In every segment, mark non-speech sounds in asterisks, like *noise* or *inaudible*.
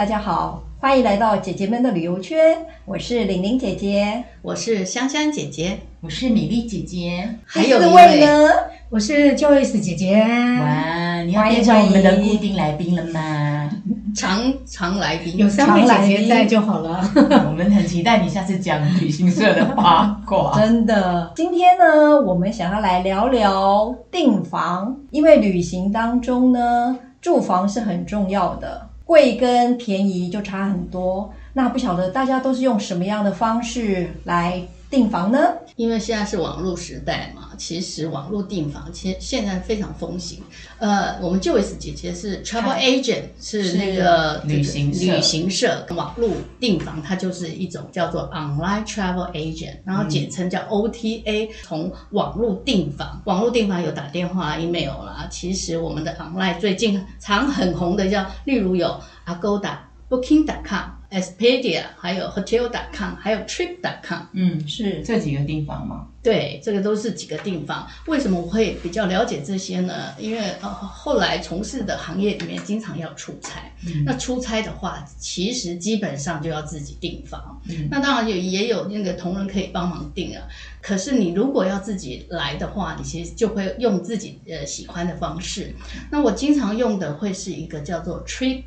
大家好，欢迎来到姐姐们的旅游圈。我是玲玲姐姐，我是香香姐姐，我是米粒姐姐，还有一位呢，我是 Joyce 姐姐。哇，你要变成我们的固定来宾了吗？常常来宾，有三位姐姐在就好了。*laughs* 我们很期待你下次讲旅行社的八卦。*laughs* 真的，今天呢，我们想要来聊聊订房，因为旅行当中呢，住房是很重要的。贵跟便宜就差很多，那不晓得大家都是用什么样的方式来订房呢？因为现在是网络时代嘛，其实网络订房其实现在非常风行。呃，我们 Joyce 姐姐是 travel agent，是那个旅行社旅行社网络订房，它就是一种叫做 online travel agent，然后简称叫 OTA，从网络订房，网络订房有打电话、email 啦。其实我们的 online 最近常很红的叫，例如有 Agoda、Booking.com。Expedia，还有 Hotel.com，还有 Trip.com，嗯，是这几个地方吗？对，这个都是几个地方。为什么我会比较了解这些呢？因为呃，后来从事的行业里面经常要出差，嗯、那出差的话，其实基本上就要自己订房。嗯、那当然也也有那个同仁可以帮忙订啊。可是你如果要自己来的话，你其实就会用自己呃喜欢的方式。那我经常用的会是一个叫做 Trip。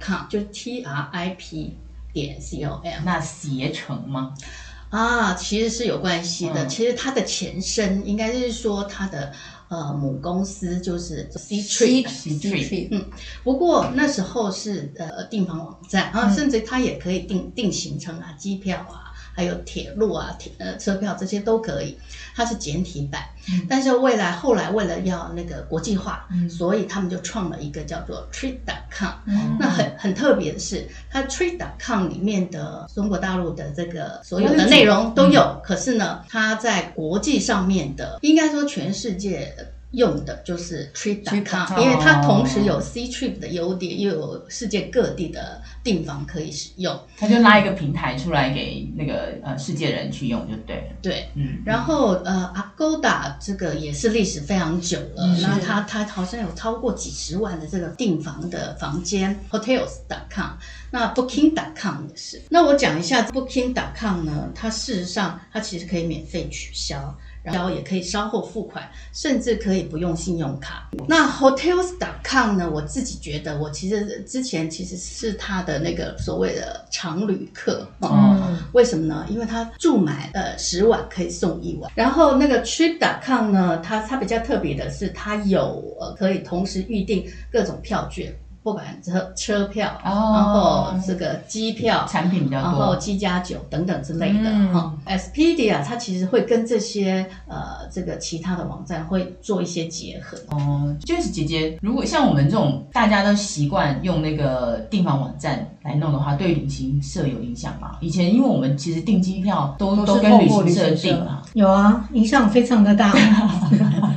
Com 就是 T R I P 点 C O M，那携程吗？啊，其实是有关系的。嗯、其实它的前身应该是说它的呃母公司就是 Ctrip 嗯，不过那时候是呃订房网站啊，甚至它也可以订订行程啊、机票啊。还有铁路啊，铁呃车票这些都可以，它是简体版。嗯、但是未来后来为了要那个国际化，嗯、所以他们就创了一个叫做 Trip.com。嗯、那很很特别的是，它 Trip.com 里面的中国大陆的这个所有的内容都有，嗯、可是呢，它在国际上面的，应该说全世界。用的就是 Trip.com，因为它同时有 Ctrip 的优点，又有世界各地的订房可以使用。它就拉一个平台出来给那个呃世界人去用就对了。对，嗯。然后呃，Agoda 这个也是历史非常久了，那它它好像有超过几十万的这个订房的房间，Hotels.com，那 Booking.com 也是。那我讲一下 Booking.com 呢，它事实上它其实可以免费取消。然后也可以稍后付款，甚至可以不用信用卡。那 Hotels.com 呢？我自己觉得，我其实之前其实是他的那个所谓的常旅客。嗯，为什么呢？因为他住满呃十晚可以送一晚。然后那个 Trip.com 呢，它它比较特别的是，它有呃可以同时预定各种票券。不管车车票，然后这个机票产品比较多，然后七加九等等之类的哈。Expedia 它其实会跟这些呃这个其他的网站会做一些结合。哦，就是姐姐，如果像我们这种大家都习惯用那个订房网站来弄的话，对旅行社有影响吗？以前因为我们其实订机票都都跟旅行社订嘛，有啊，影响非常的大。*laughs*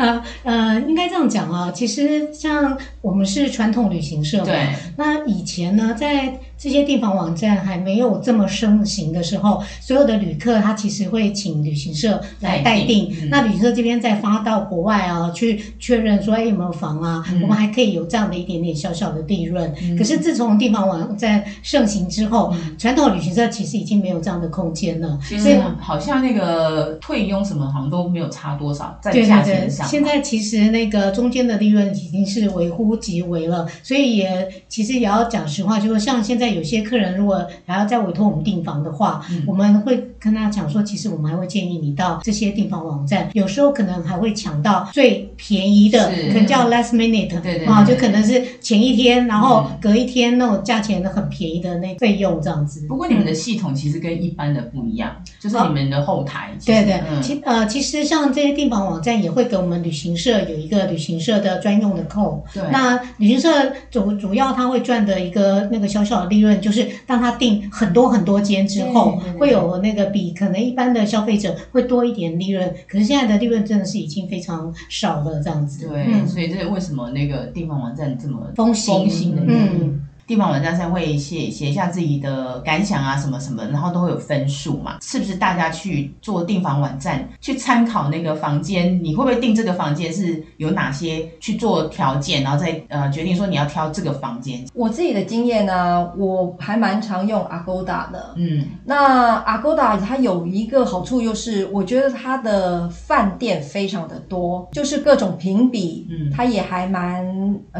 呃呃，应该这样讲啊，其实像我们是传统旅行社嘛，对，那以前呢，在这些订房网站还没有这么盛行的时候，所有的旅客他其实会请旅行社来代订，嗯、那旅行社这边再发到国外啊，去确认说哎有没有房啊，嗯、我们还可以有这样的一点点小小的利润。嗯、可是自从订房网站盛行之后，嗯、传统旅行社其实已经没有这样的空间了。所以好像那个退佣什么好像都没有差多少，在价钱上。现在其实那个中间的利润已经是微乎其微了，所以也其实也要讲实话，就是像现在。有些客人如果还要再委托我们订房的话，嗯、我们会跟他讲说，其实我们还会建议你到这些订房网站，有时候可能还会抢到最便宜的，是可能叫 last minute，对对对，啊，就可能是前一天，然后隔一天那种价钱都很便宜的那费用这样子。不过你们的系统其实跟一般的不一样，嗯、就是你们的后台。对对，嗯、其呃其实像这些订房网站也会给我们旅行社有一个旅行社的专用的扣。对，那旅行社主主要他会赚的一个那个小小的利润就是。当他订很多很多间之后，会有那个比可能一般的消费者会多一点利润。可是现在的利润真的是已经非常少了，这样子。对，嗯、所以这是为什么那个地方网站这么风行风行的原因。嗯订房网站上会写写一下自己的感想啊，什么什么，然后都会有分数嘛。是不是大家去做订房网站去参考那个房间？你会不会订这个房间是有哪些去做条件，然后再呃决定说你要挑这个房间？我自己的经验呢，我还蛮常用 Agoda 的。嗯，那 Agoda 它有一个好处，就是我觉得它的饭店非常的多，就是各种评比，嗯，它也还蛮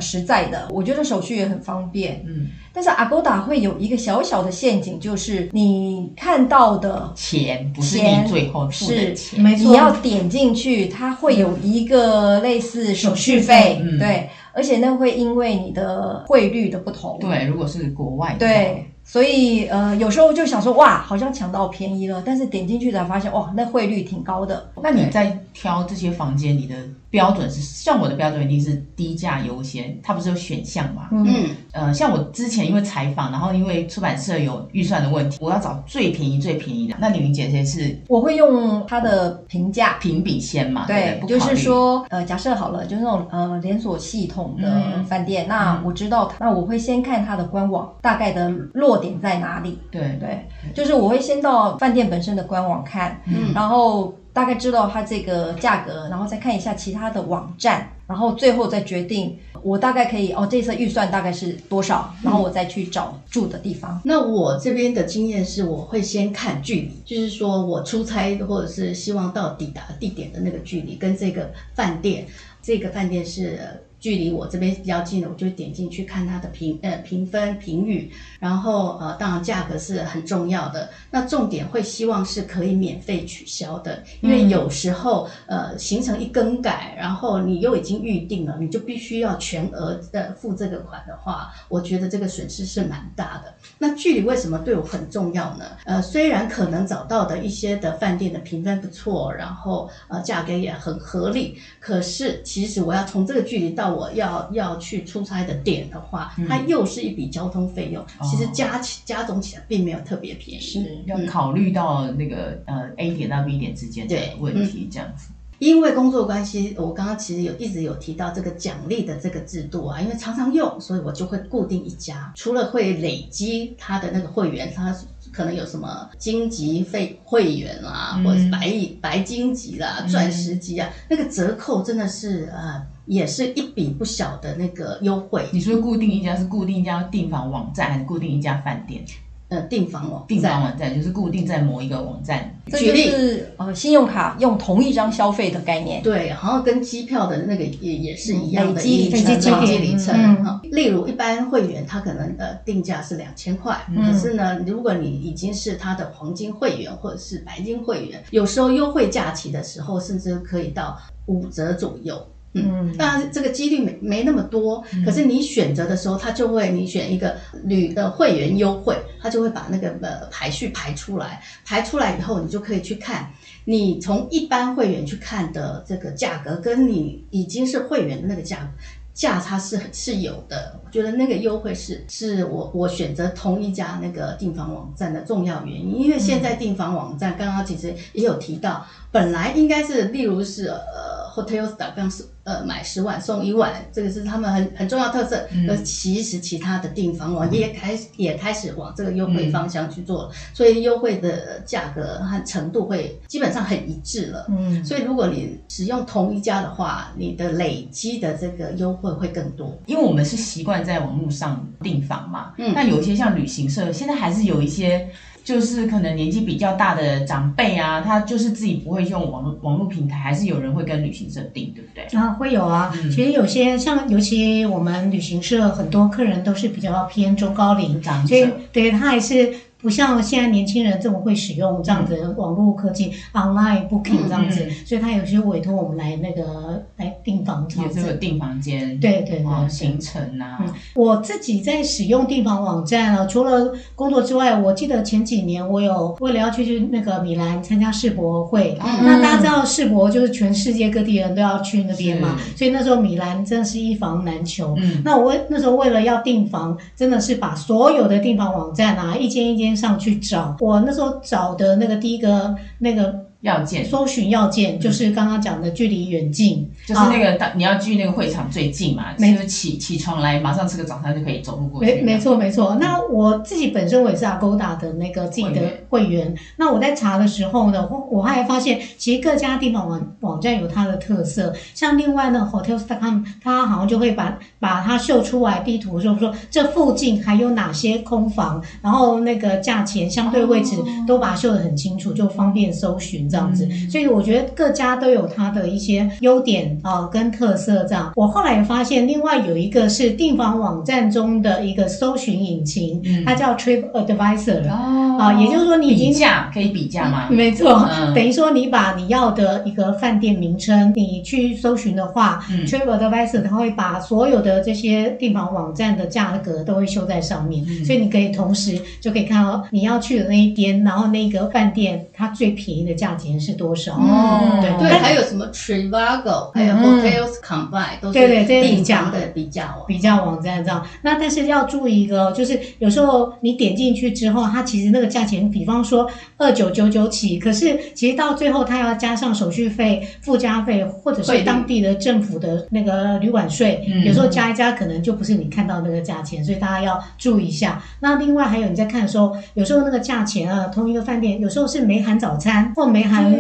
实在的。我觉得手续也很方便，嗯。但是 Agoda 会有一个小小的陷阱，就是你看到的钱不是你最后付的钱，没错，你要点进去，它会有一个类似手续费，嗯、对，而且那会因为你的汇率的不同，对，如果是国外的，对。所以，呃，有时候就想说，哇，好像抢到便宜了，但是点进去才发现，哇，那汇率挺高的。那你在挑这些房间，你的标准是？像我的标准一定是低价优先，它不是有选项嘛？嗯，呃，像我之前因为采访，然后因为出版社有预算的问题，我要找最便宜最便宜的。那李玲姐姐是？我会用它的评价评比先嘛？对，对就是说，呃，假设好了，就是那种呃连锁系统的饭店，嗯、那我知道它，那我会先看它的官网大概的落。点在哪里？对对，就是我会先到饭店本身的官网看，嗯，然后大概知道它这个价格，然后再看一下其他的网站，然后最后再决定我大概可以哦，这次预算大概是多少，然后我再去找住的地方。那我这边的经验是，我会先看距离，就是说我出差或者是希望到抵达地点的那个距离，跟这个饭店，这个饭店是。距离我这边比较近的，我就点进去看它的评呃评分评语，然后呃当然价格是很重要的。那重点会希望是可以免费取消的，因为有时候呃行程一更改，然后你又已经预定了，你就必须要全额的付这个款的话，我觉得这个损失是蛮大的。那距离为什么对我很重要呢？呃，虽然可能找到的一些的饭店的评分不错，然后呃价格也很合理，可是其实我要从这个距离到我要要去出差的点的话，它又是一笔交通费用，嗯、其实加起加总起来并没有特别便宜。是要考虑到那个呃 A 点到 B 点之间的问题，这样子。因为工作关系，我刚刚其实有一直有提到这个奖励的这个制度啊，因为常常用，所以我就会固定一家。除了会累积他的那个会员，他可能有什么金级费会员啦、啊，嗯、或者是白白金级啦、啊、钻石级啊，嗯、那个折扣真的是呃。也是一笔不小的那个优惠。你说固定一家是固定一家订房网站，还是固定一家饭店？呃，订房网订房网站就是固定在某一个网站。举例，是呃，信用卡用同一张消费的概念。对，好像跟机票的那个也也是一样的，累积累积里程。嗯，例如一般会员他可能呃定价是两千块，嗯、可是呢，如果你已经是他的黄金会员或者是白金会员，有时候优惠假期的时候，甚至可以到五折左右。嗯，当然这个几率没没那么多，可是你选择的时候，它就会你选一个旅的会员优惠，它就会把那个呃排序排出来，排出来以后，你就可以去看，你从一般会员去看的这个价格，跟你已经是会员的那个价格。价差是是有的，我觉得那个优惠是是我我选择同一家那个订房网站的重要原因，因为现在订房网站刚刚其实也有提到，本来应该是例如是呃 Hotels.com 是。呃，买十晚送一晚，这个是他们很很重要特色。而、嗯、其实其他的订房网也开始、嗯、也开始往这个优惠方向去做所以优惠的价格和程度会基本上很一致了。嗯，所以如果你使用同一家的话，你的累积的这个优惠会更多。因为我们是习惯在网络上订房嘛，嗯，那有一些像旅行社，现在还是有一些。就是可能年纪比较大的长辈啊，他就是自己不会用网络网络平台，还是有人会跟旅行社订，对不对？啊，会有啊。嗯、其实有些像，尤其我们旅行社很多客人都是比较偏中高龄长者，所以对他还是。不像现在年轻人这么会使用这样子的网络科技、嗯、online booking 这样子，嗯、所以他有些委托我们来那个来订房子，也是个订房间，对对对，行程啊。嗯，我自己在使用订房网站啊，除了工作之外，我记得前几年我有为了要去去那个米兰参加世博会，嗯、那大家知道世博就是全世界各地人都要去那边嘛，所以那时候米兰真的是一房难求。嗯，那我为那时候为了要订房，真的是把所有的订房网站啊，一间一间。上去找。我那时候找的那个第一个那个要件，搜寻要件就是刚刚讲的距离远近，就是那个大你要距那个会场最近嘛，就是起起床来马上吃个早餐就可以走路过去。没没错没错。那我自己本身我也是 Agoda 的那个自己的会员，那我在查的时候呢，我我还发现其实各家地方网网站有它的特色，像另外呢 Hotels.com 它好像就会把把它秀出来地图，就是说这附近还有哪些空房，然后那个价钱相对位置都把它秀得很清楚，就方便搜寻。这样子，所以我觉得各家都有它的一些优点啊、呃，跟特色。这样，我后来也发现，另外有一个是订房网站中的一个搜寻引擎，嗯、它叫 Trip Advisor 啊、也就是说你已经比价可以比价吗？*laughs* 没错，嗯、等于说你把你要的一个饭店名称，你去搜寻的话、嗯、，Trip Advisor 它会把所有的这些订房网站的价格都会秀在上面，嗯、所以你可以同时就可以看到你要去的那一边，然后那个饭店它最便宜的价。钱是多少？哦，对对，还有什么 Trivago，还有 Hotels Combine，都是对对这些比价的比价网比较网站这样。那但是要注意一个，就是有时候你点进去之后，它其实那个价钱，比方说二九九九起，可是其实到最后它要加上手续费、附加费，或者是当地的政府的那个旅馆税，有时候加一加可能就不是你看到那个价钱，所以大家要注意一下。那另外还有你在看的时候，有时候那个价钱啊，同一个饭店有时候是没含早餐或没。含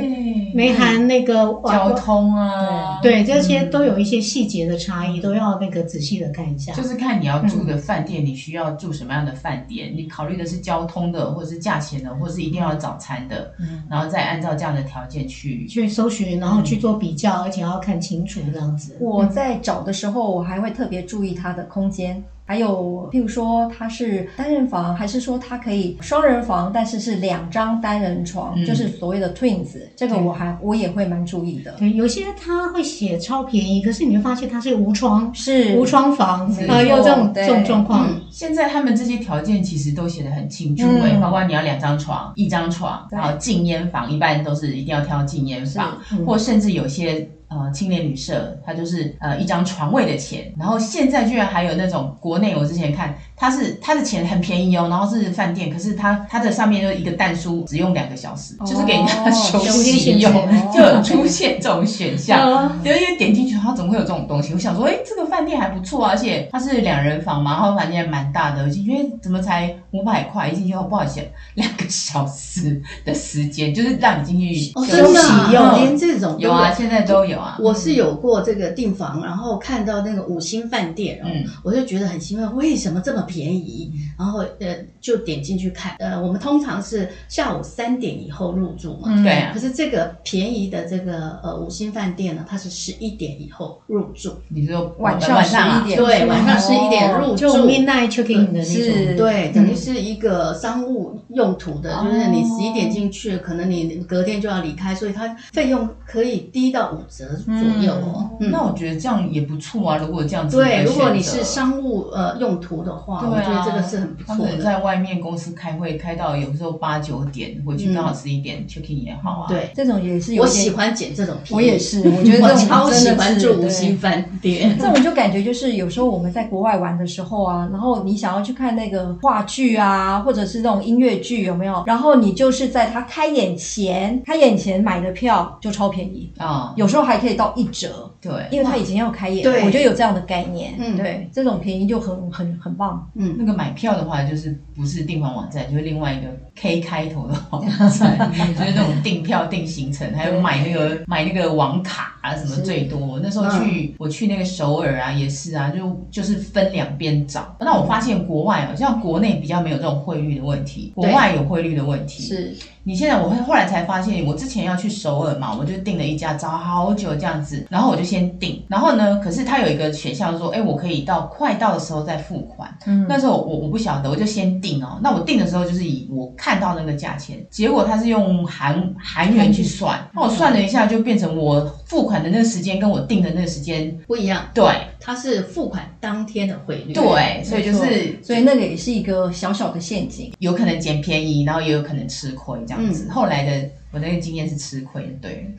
没含那个交通啊？对，这些都有一些细节的差异，都要那个仔细的看一下。就是看你要住的饭店，你需要住什么样的饭店，你考虑的是交通的，或者是价钱的，或者是一定要早餐的，然后再按照这样的条件去去搜寻，然后去做比较，而且要看清楚这样子。我在找的时候，我还会特别注意它的空间。还有，譬如说它是单人房，还是说它可以双人房，但是是两张单人床，嗯、就是所谓的 twins，这个我还我也会蛮注意的。对，有些它会写超便宜，可是你会发现它是无窗，是。无窗房，啊，有这种对。这种状况。嗯、现在他们这些条件其实都写得很清楚，哎、嗯，包括你要两张床、一张床，然后禁烟房，一般都是一定要挑禁烟房，嗯、或甚至有些。呃，青年旅社，它就是呃一张床位的钱，然后现在居然还有那种国内，我之前看它是它的钱很便宜哦，然后是饭店，可是它它的上面就一个蛋书只用两个小时，哦、就是给人家 *laughs* 休息用，哦、就有出现这种选项，有一点点进去，它怎么会有这种东西？我想说，哎，这个饭店还不错啊，而且它是两人房嘛，然后房间还蛮大的，而且因为怎么才五百块一进去后不好意思，两个小时的时间，就是让你进去休息用，哦、连这种有啊，现在都有。我是有过这个订房，然后看到那个五星饭店，嗯，我就觉得很兴奋，为什么这么便宜？然后呃，就点进去看。呃，我们通常是下午三点以后入住嘛，对啊。可是这个便宜的这个呃五星饭店呢，它是十一点以后入住。你说晚上十一点？对，晚上十一点入住，就 midnight check-in 的那种，对，等于是一个商务用途的，就是你十一点进去，可能你隔天就要离开，所以它费用可以低到五折。左右哦，那我觉得这样也不错啊。如果这样子，对，如果你是商务呃用途的话，我觉得这个是很不错的。在外面公司开会开到有时候八九点，回去刚好十一点 check in 也好啊。对，这种也是有。我喜欢捡这种便宜。我也是，我觉得我超喜欢住五星饭店。这种就感觉就是有时候我们在国外玩的时候啊，然后你想要去看那个话剧啊，或者是那种音乐剧有没有？然后你就是在他开演前，开演前买的票就超便宜啊，有时候还可以到一折。对，因为他已经要开业了，对我觉得有这样的概念。嗯，对，这种便宜就很很很棒。嗯，那个买票的话，就是不是订房网站，就是另外一个 K 开头的网站，*laughs* 就是那种订票、订行程，还有买那个买那个网卡啊什么最多。那时候去我去那个首尔啊，也是啊，就就是分两边找。那我发现国外好，像国内比较没有这种汇率的问题，国外有汇率的问题。是。你现在我会后来才发现，我之前要去首尔嘛，我就订了一家，找好久这样子，然后我就先订，然后呢，可是它有一个选项说，哎，我可以到快到的时候再付款。嗯，那时候我我不晓得，我就先订哦。那我订的时候就是以我看到那个价钱，结果他是用韩韩元去算，那我算了一下，就变成我付款的那个时间跟我定的那个时间不一样。对，它是付款当天的汇率。对，所以就是，所以那个也是一个小小的陷阱，有可能捡便宜，然后也有可能吃亏。这样子，嗯、后来的我那个经验是吃亏的，对。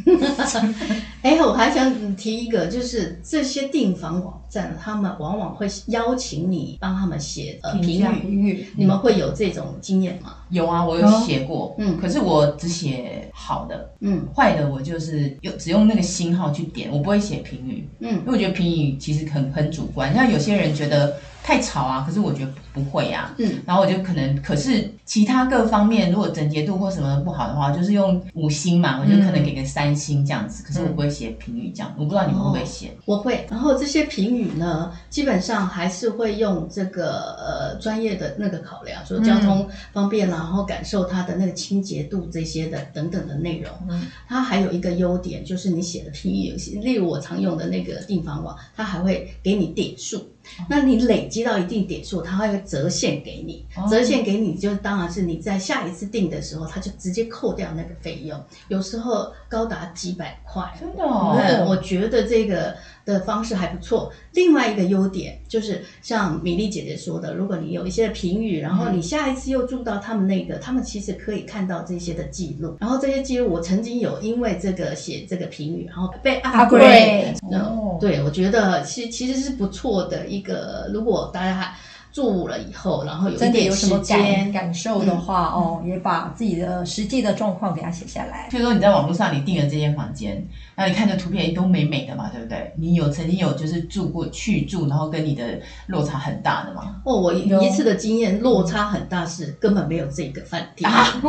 *laughs* 哎，我还想提一个，就是这些订房网站，他们往往会邀请你帮他们写呃评语，评语，你们会有这种经验吗？有啊，我有写过，嗯，可是我只写好的，嗯，坏的我就是用只用那个星号去点，我不会写评语，嗯，因为我觉得评语其实很很主观，像有些人觉得。太吵啊！可是我觉得不会啊。嗯，然后我就可能，可是其他各方面如果整洁度或什么不好的话，就是用五星嘛，我就可能给个三星这样子。嗯、可是我不会写评语这样，我不知道你们会不会写。我会。然后这些评语呢，基本上还是会用这个呃专业的那个考量，说交通方便啦，然后感受它的那个清洁度这些的等等的内容。嗯，它还有一个优点就是你写的评语有些，例如我常用的那个订房网，它还会给你点数。那你累积到一定点数，它会折现给你，折现给你就当然是你在下一次订的时候，它就直接扣掉那个费用，有时候高达几百块。真的哦，嗯，我觉得这个的方式还不错。另外一个优点就是像米粒姐姐说的，如果你有一些评语，然后你下一次又住到他们那个，他们其实可以看到这些的记录，然后这些记录我曾经有因为这个写这个评语，然后被 upgrade。哦，对，我觉得其其实是不错的。一个，如果大家还住了以后，然后有一点有什么感感受的话，嗯、哦，也把自己的实际的状况给它写下来。譬如说你在网络上你订了这间房间，然后你看这图片都美美的嘛，对不对？你有曾经有就是住过去住，然后跟你的落差很大的吗？哦，我一次的经验落差很大，是根本没有这个饭店。啊、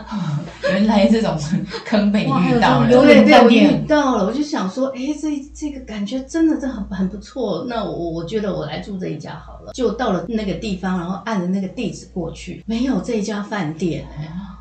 *laughs* 原来这种坑被你遇到了，有点被我遇到了。我就想说，哎，这这个感觉真的真的很很不错。那我我觉得我来住这一家好了，就到了。那个地方，然后按着那个地址过去，没有这家饭店，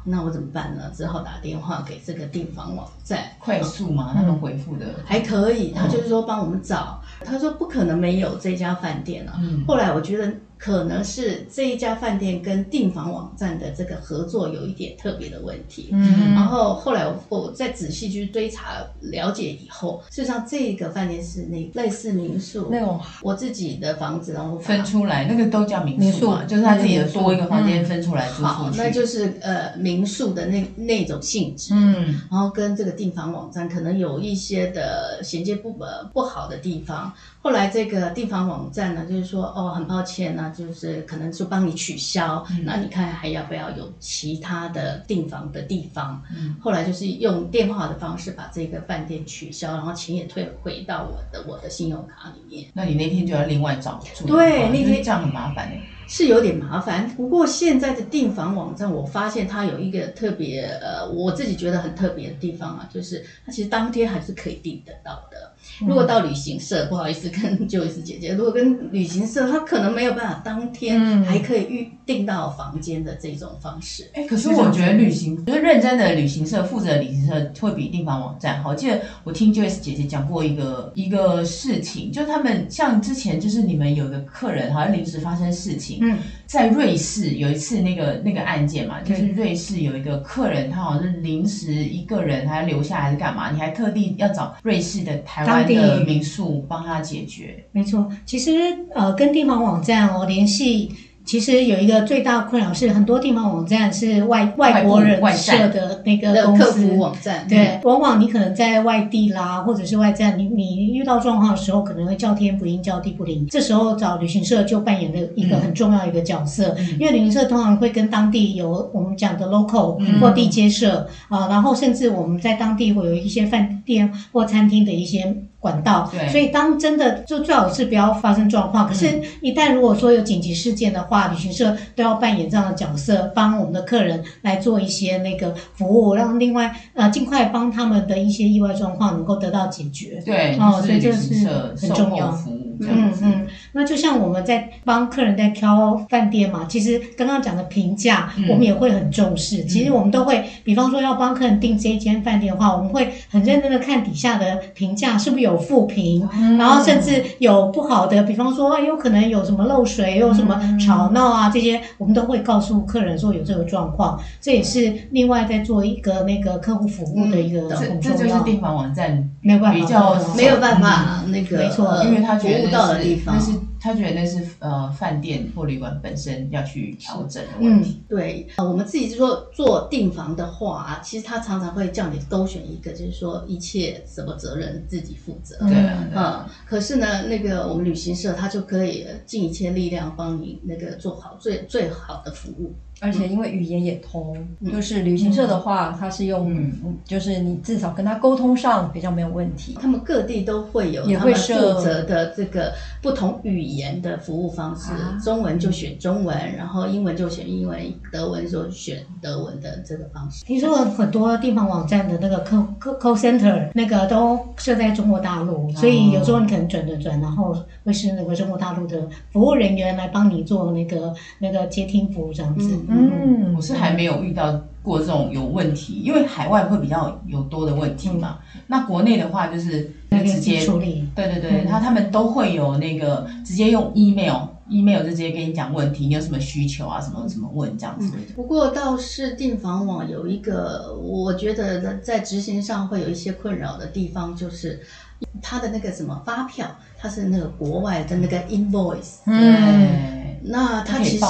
那我怎么办呢？只好打电话给这个订房网站，快速嘛，他们回复的还可以，他就是说帮我们找，他说不可能没有这家饭店啊。后来我觉得。可能是这一家饭店跟订房网站的这个合作有一点特别的问题，嗯，然后后来我我再仔细去追查了解以后，事实上这个饭店是那类似民宿那种，我自己的房子然后分出来，那个都叫民宿嘛，就是他自己的多一个房间分出来住，好，那就是呃民宿的那那种性质，嗯，然后跟这个订房网站可能有一些的衔接不呃不好的地方。后来这个订房网站呢，就是说哦，很抱歉呢，就是可能就帮你取消。嗯、那你看还要不要有其他的订房的地方？嗯、后来就是用电话的方式把这个饭店取消，然后钱也退回到我的我的信用卡里面。那你那天就要另外找住？对，那天这样很麻烦哎。是有点麻烦，不过现在的订房网站，我发现它有一个特别呃，我自己觉得很特别的地方啊，就是它其实当天还是可以订得到的。如果到旅行社，不好意思跟 Joyce 姐姐，如果跟旅行社，他可能没有办法当天还可以预订到房间的这种方式。哎，可是我觉得旅行就是认真的旅行社，负责的旅行社会比订房网站好。我记得我听 Joyce 姐姐讲过一个一个事情，就他们像之前就是你们有个客人好像临时发生事情，嗯，在瑞士有一次那个那个案件嘛，就是瑞士有一个客人，他好像是临时一个人，他要留下来还是干嘛？你还特地要找瑞士的台湾。的民宿帮他解决，没错。其实呃，跟订房网站哦联系。其实有一个最大的困扰是，很多地方网站是外外国人设的那个公司客服网站，对，往往你可能在外地啦，或者是外站，你你遇到状况的时候，可能会叫天不应，叫地不灵。这时候找旅行社就扮演了一个很重要一个角色，嗯、因为旅行社通常会跟当地有我们讲的 local 或地接社啊、嗯呃，然后甚至我们在当地会有一些饭店或餐厅的一些管道，对，所以当真的就最好是不要发生状况。可是，一旦如果说有紧急事件的话，旅行社都要扮演这样的角色，帮我们的客人来做一些那个服务，让另外呃尽快帮他们的一些意外状况能够得到解决。对，哦，所以这是很重要。嗯嗯，那就像我们在帮客人在挑饭店嘛，其实刚刚讲的评价，我们也会很重视。嗯、其实我们都会，比方说要帮客人订这一间饭店的话，我们会很认真的看底下的评价是不是有负评，嗯、然后甚至有不好的，比方说有可能有什么漏水，有什么吵闹啊这些，我们都会告诉客人说有这个状况。这也是另外在做一个那个客户服务的一个很重要。这就是订房网站没有办法比较没有办法那个，没错，因为他觉得。到的地方，那是他觉得那是呃饭店或旅馆本身要去调整的问题。嗯、对，呃，我们自己就说做订房的话，其实他常常会叫你勾选一个，就是说一切什么责任自己负责。对啊，对嗯，可是呢，那个我们旅行社他就可以尽一切力量帮你那个做好最最好的服务。而且因为语言也通，嗯、就是旅行社的话，他、嗯、是用，嗯、就是你至少跟他沟通上比较没有问题。他们各地都会有他们负责的这个不同语言的服务方式，啊、中文就选中文，然后英文就选英文，德文就选德文的这个方式。听说很多地方网站的那个 call call call center 那个都设在中国大陆，所以有时候你可能转转转，然后会是那个中国大陆的服务人员来帮你做那个那个接听服务这样子。嗯。嗯，我是还没有遇到过这种有问题，因为海外会比较有多的问题嘛。嗯、那国内的话就是直接处理，对对对，他、嗯、他们都会有那个直接用 email，email 就直接跟你讲问题，你有什么需求啊，什么什么问这样子。不过倒是订房网有一个，我觉得在执行上会有一些困扰的地方，就是他的那个什么发票，它是那个国外的那个 invoice，嗯，那他其实。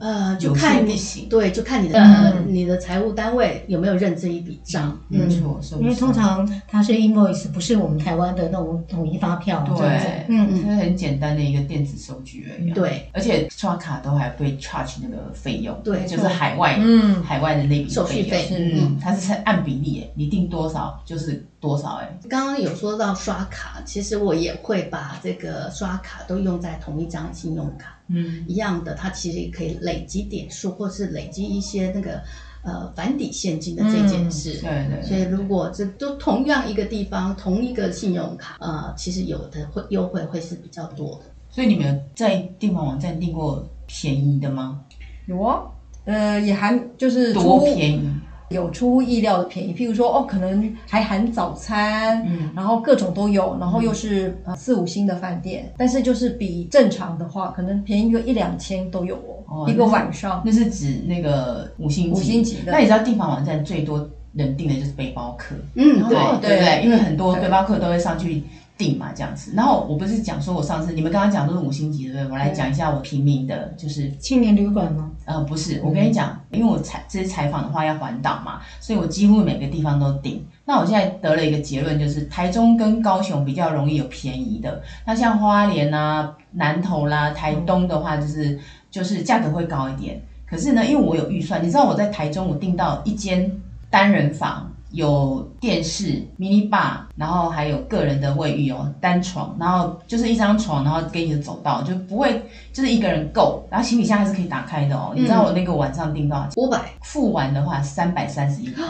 呃，就看你行对，就看你的、嗯、你的财务单位有没有认这一笔账。没错，因为通常它是 invoice，不是我们台湾的那种统一发票。对，嗯嗯，它很简单的一个电子收据而已。对，而且刷卡都还会 charge 那个费用。对，就是海外，嗯，海外的那笔手续费。嗯，它是按比例，你定多少就是多少。哎，刚刚有说到刷卡，其实我也会把这个刷卡都用在同一张信用卡。嗯，一样的，它其实也可以累积点数，或是累积一些那个呃返抵现金的这件事。嗯、对对。所以如果这都同样一个地方，同一个信用卡，呃，其实有的会优惠会是比较多的。所以你们在订房网站订过便宜的吗？有啊，呃，也还就是多便宜。有出乎意料的便宜，譬如说哦，可能还含早餐，嗯，然后各种都有，然后又是呃四五星的饭店，但是就是比正常的话，可能便宜个一两千都有哦，哦一个晚上。那是指那个五星级，五星级的。那你知道订房网站最多人订的就是背包客，嗯，对对不对？因为很多背包客都会上去。定嘛这样子，然后我不是讲说我上次你们刚刚讲都是五星级对不对？我来讲一下我平民的，就是青年旅馆吗？呃，不是，我跟你讲，因为我采这次采访的话要环岛嘛，所以我几乎每个地方都订。那我现在得了一个结论，就是台中跟高雄比较容易有便宜的。那像花莲啊、南投啦、台东的话，就是就是价格会高一点。可是呢，因为我有预算，你知道我在台中我订到一间单人房。有电视、mini bar，然后还有个人的卫浴哦，单床，然后就是一张床，然后给你的走道就不会，就是一个人够，然后行李箱还是可以打开的哦。嗯、你知道我那个晚上订多少钱？五百，付完的话三百三十一块。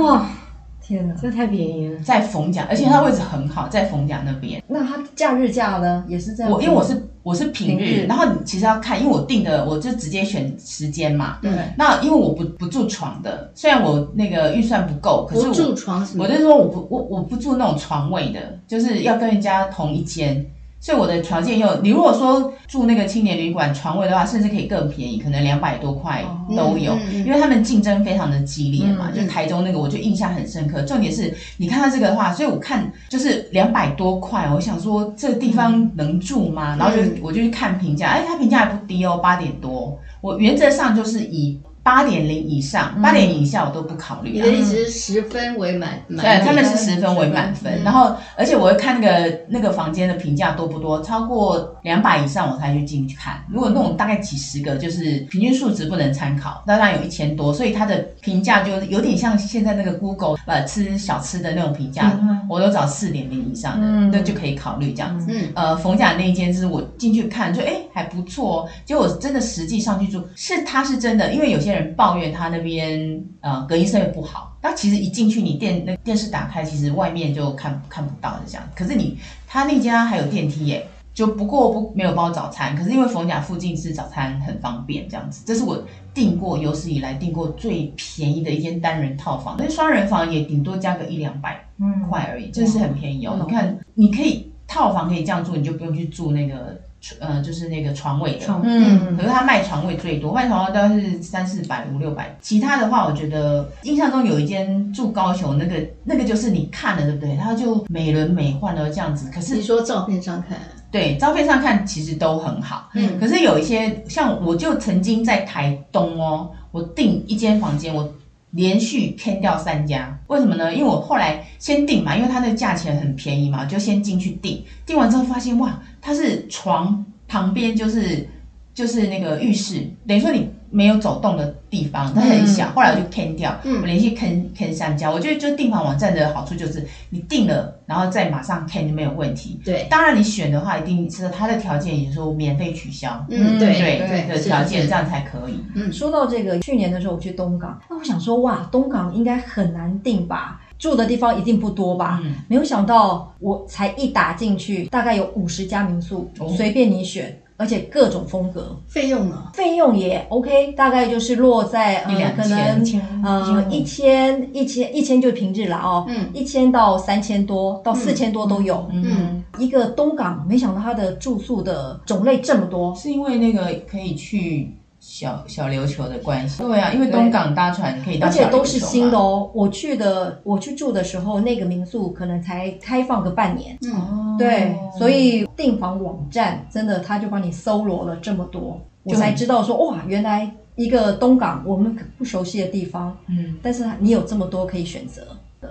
哇！天哪，这太便宜了，在逢甲，而且它位置很好，在逢甲那边。那它假日价呢，也是这样。我因为我是我是平日，平日然后你其实要看，因为我定的我就直接选时间嘛。对。那因为我不不住床的，虽然我那个预算不够，可是我住床什么？我就是说我不我我不住那种床位的，就是要跟人家同一间。所以我的条件又，你如果说住那个青年旅馆床位的话，甚至可以更便宜，可能两百多块都有，因为他们竞争非常的激烈嘛。嗯、就台中那个，我就印象很深刻。重点是你看到这个的话，所以我看就是两百多块，我想说这地方能住吗？嗯、然后就我就去看评价，哎，他评价还不低哦，八点多。我原则上就是以。八点零以上，八点以下我都不考虑。你的意思是十分为满？对，他们是十分为满分。然后，而且我会看那个那个房间的评价多不多，超过两百以上我才去进去看。如果那种大概几十个，就是平均数值不能参考，当然有一千多，所以它的评价就有点像现在那个 Google 呃吃小吃的那种评价，我都找四点零以上的，那就可以考虑这样子。嗯，呃，冯甲那一间就是我进去看就哎还不错，哦结果我真的实际上去住，是它是真的，因为有些。人抱怨他那边呃隔音设备不好，那其实一进去你电那电视打开，其实外面就看看不到的这样。可是你他那家还有电梯耶，就不过不没有包早餐。可是因为逢甲附近吃早餐很方便这样子，这是我订过有史以来订过最便宜的一间单人套房。那双人房也顶多加个一两百块而已，真、是很便宜哦。你看你可以套房可以这样住，你就不用去住那个。呃，就是那个床位的，嗯，可是他卖床位最多，卖床位大概是三四百、五六百。其他的话，我觉得印象中有一间住高雄，那个那个就是你看了对不对？他就美轮美奂的这样子。可是你说照片上看，对，照片上看其实都很好。嗯，可是有一些像我就曾经在台东哦，我订一间房间，我连续 can 掉三家，为什么呢？因为我后来先订嘛，因为它那价钱很便宜嘛，就先进去订，订完之后发现哇，它是床旁边就是就是那个浴室，等于说你。没有走动的地方，它很小。嗯、后来我就 can 掉，嗯、我连续 can can 三家。我觉得就订房网站的好处就是，你订了，然后再马上 can 就没有问题。对，当然你选的话，一定是它的条件，也就是说免费取消。嗯，对对对的条件，这样才可以。嗯，说到这个，去年的时候我去东港，那我想说，哇，东港应该很难订吧？住的地方一定不多吧？嗯，没有想到，我才一打进去，大概有五十家民宿，哦、随便你选。而且各种风格，费用呢？费用也 OK，大概就是落在呃，可能呃一千一千一千就平日了哦，嗯，一千到三千多到四千多都有，嗯，一个东港，没想到它的住宿的种类这么多，是因为那个可以去。小小琉球的关系，对啊，因为东港搭船可以到小琉球，而且都是新的哦。我去的，我去住的时候，那个民宿可能才开放个半年。嗯，对，所以订房网站真的，他就帮你搜罗了这么多，我才知道说哇，原来一个东港我们不熟悉的地方，嗯，但是你有这么多可以选择。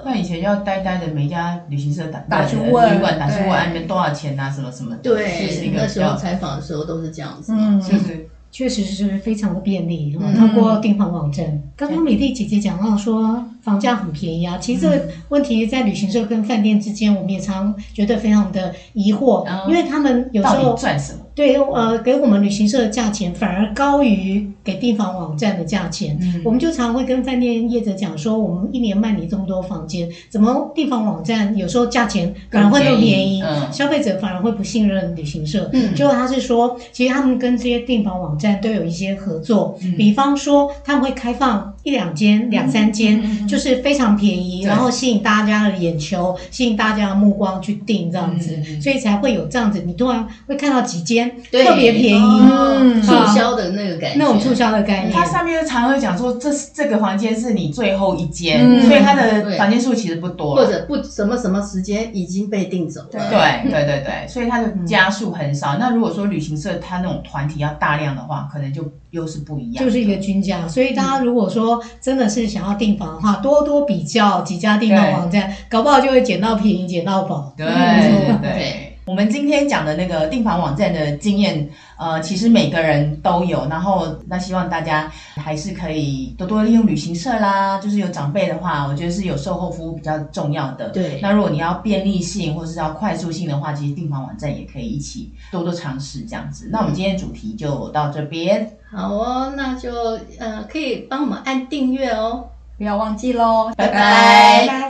那以前要呆呆的每家旅行社打打去问旅馆打去问，那边多少钱啊，什么什么的。对，那时候采访的时候都是这样子，嗯，就是。确实是非常的便利，嗯，通过订房网站。刚刚美丽姐姐讲到说房价很便宜啊，其实这个问题在旅行社跟饭店之间，我们也常觉得非常的疑惑，因为他们有时候赚什么？对，呃，给我们旅行社的价钱反而高于给订房网站的价钱。嗯，我们就常会跟饭店业者讲说，我们一年卖你这么多房间，怎么订房网站有时候价钱反而会更便宜？嗯，消费者反而会不信任旅行社。嗯，就他是说，其实他们跟这些订房网站都有一些合作，嗯，比方说他们会开放一两间、两三间，嗯，就是非常便宜，嗯，然后吸引大家的眼球，吸引大家的目光去订这样子，嗯，所以才会有这样子。你突然会看到几间。对特别便宜，嗯，促销的那个感觉，那种促销的概念。它上面常会讲说，这是这个房间是你最后一间，嗯、所以它的房间数其实不多，或者不什么什么时间已经被订走了。对对对对对，所以它的家数很少。嗯、那如果说旅行社它那种团体要大量的话，可能就又是不一样，就是一个均价。所以大家如果说真的是想要订房的话，多多比较几家订房网站，搞不好就会捡到便宜，捡到宝。对对对。对我们今天讲的那个订房网站的经验，呃，其实每个人都有。然后，那希望大家还是可以多多利用旅行社啦。就是有长辈的话，我觉得是有售后服务比较重要的。对。那如果你要便利性或是要快速性的话，其实订房网站也可以一起多多尝试这样子。那我们今天主题就到这边。好哦，那就呃可以帮我们按订阅哦，不要忘记喽。拜拜。拜拜。